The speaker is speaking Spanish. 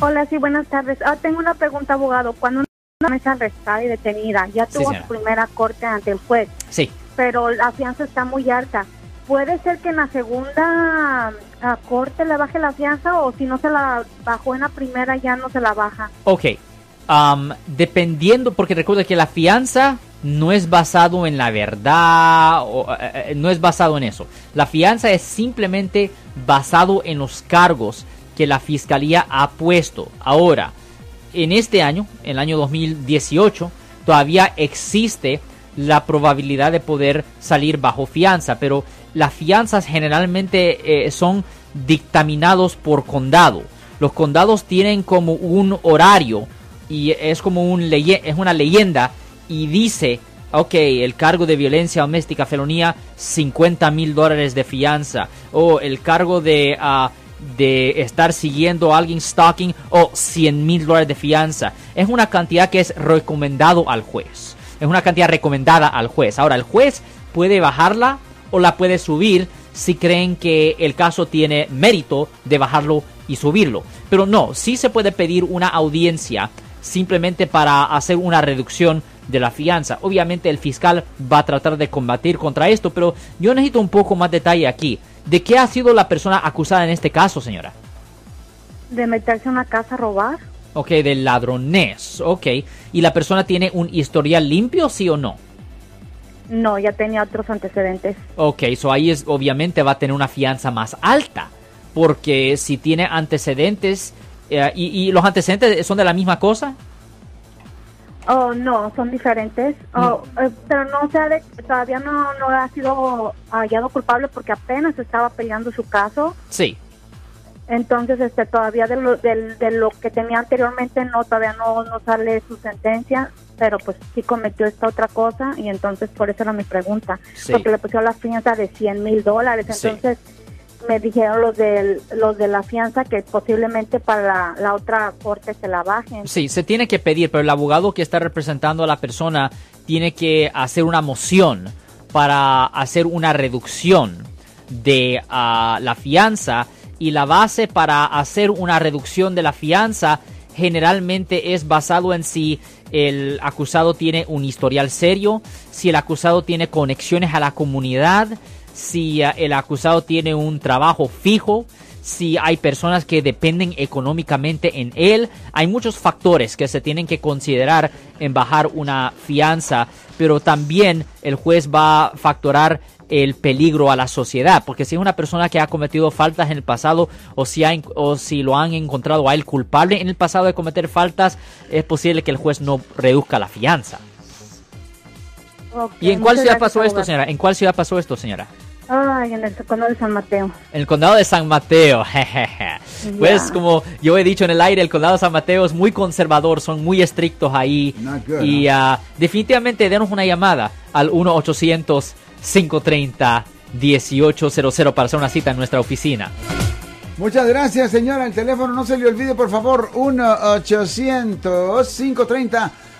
Hola, sí, buenas tardes. Ah, tengo una pregunta, abogado. Cuando una es arrestada y detenida, ya tuvo su primera corte ante el juez, Sí. pero la fianza está muy alta. ¿Puede ser que en la segunda ah, corte le baje la fianza o si no se la bajó en la primera ya no se la baja? Ok. Dependiendo, porque recuerda que la fianza no es basado en la verdad, o, eh, eh, no es basado en eso. La fianza es simplemente basado en los cargos que la fiscalía ha puesto. Ahora, en este año, el año 2018, todavía existe la probabilidad de poder salir bajo fianza, pero las fianzas generalmente eh, son dictaminados por condado. Los condados tienen como un horario y es como un leye- es una leyenda y dice, ok, el cargo de violencia doméstica felonía, 50 mil dólares de fianza, o el cargo de, ah, de estar siguiendo a alguien stalking, o 100 mil dólares de fianza. Es una cantidad que es recomendado al juez. Es una cantidad recomendada al juez. Ahora, el juez puede bajarla o la puede subir si creen que el caso tiene mérito de bajarlo y subirlo. Pero no, sí se puede pedir una audiencia simplemente para hacer una reducción de la fianza. Obviamente el fiscal va a tratar de combatir contra esto, pero yo necesito un poco más detalle aquí. ¿De qué ha sido la persona acusada en este caso, señora? ¿De meterse a una casa a robar? Ok, de ladronés, ok. ¿Y la persona tiene un historial limpio, sí o no? No, ya tenía otros antecedentes. Ok, so ahí es, obviamente va a tener una fianza más alta. Porque si tiene antecedentes, eh, y, y los antecedentes son de la misma cosa, Oh, no, son diferentes. Oh, eh, pero no se ha de- todavía no, no ha sido hallado culpable porque apenas estaba peleando su caso. sí. Entonces, este, todavía de lo, de, lo que tenía anteriormente, no, todavía no, no sale su sentencia, pero pues sí cometió esta otra cosa y entonces por eso era mi pregunta. Sí. Porque le pusieron la fianza de 100 mil dólares. Sí. Me dijeron los, del, los de la fianza que posiblemente para la, otra corte se la bajen. Sí, se tiene que pedir, pero el abogado que está representando a la persona tiene que hacer una moción para hacer una reducción de ah, la fianza y la base para hacer una reducción de la fianza generalmente es basado en si el acusado tiene un historial serio, si el acusado tiene conexiones a la comunidad, si ah, el acusado tiene un trabajo fijo, si hay personas que dependen económicamente en él. Hay muchos factores que se tienen que considerar en bajar una fianza, pero también el juez va a factorar el peligro a la sociedad, porque si es una persona que ha cometido faltas en el pasado o si, ha o si lo han encontrado a él culpable en el pasado de cometer faltas, es posible que el juez no reduzca la fianza. ¿Y en cuál ciudad pasó esto, señora? ¿En cuál ciudad pasó esto, señora? Ay, en el condado de San Mateo. En el condado de San Mateo. Pues como yo he dicho en el aire, el condado de San Mateo es muy conservador, son muy estrictos ahí. Good, y ah, definitivamente denos una llamada al 1-800-530-1800 para hacer una cita en nuestra oficina. Muchas gracias, señora. El teléfono no se le olvide, por favor. 1-800-530-1800.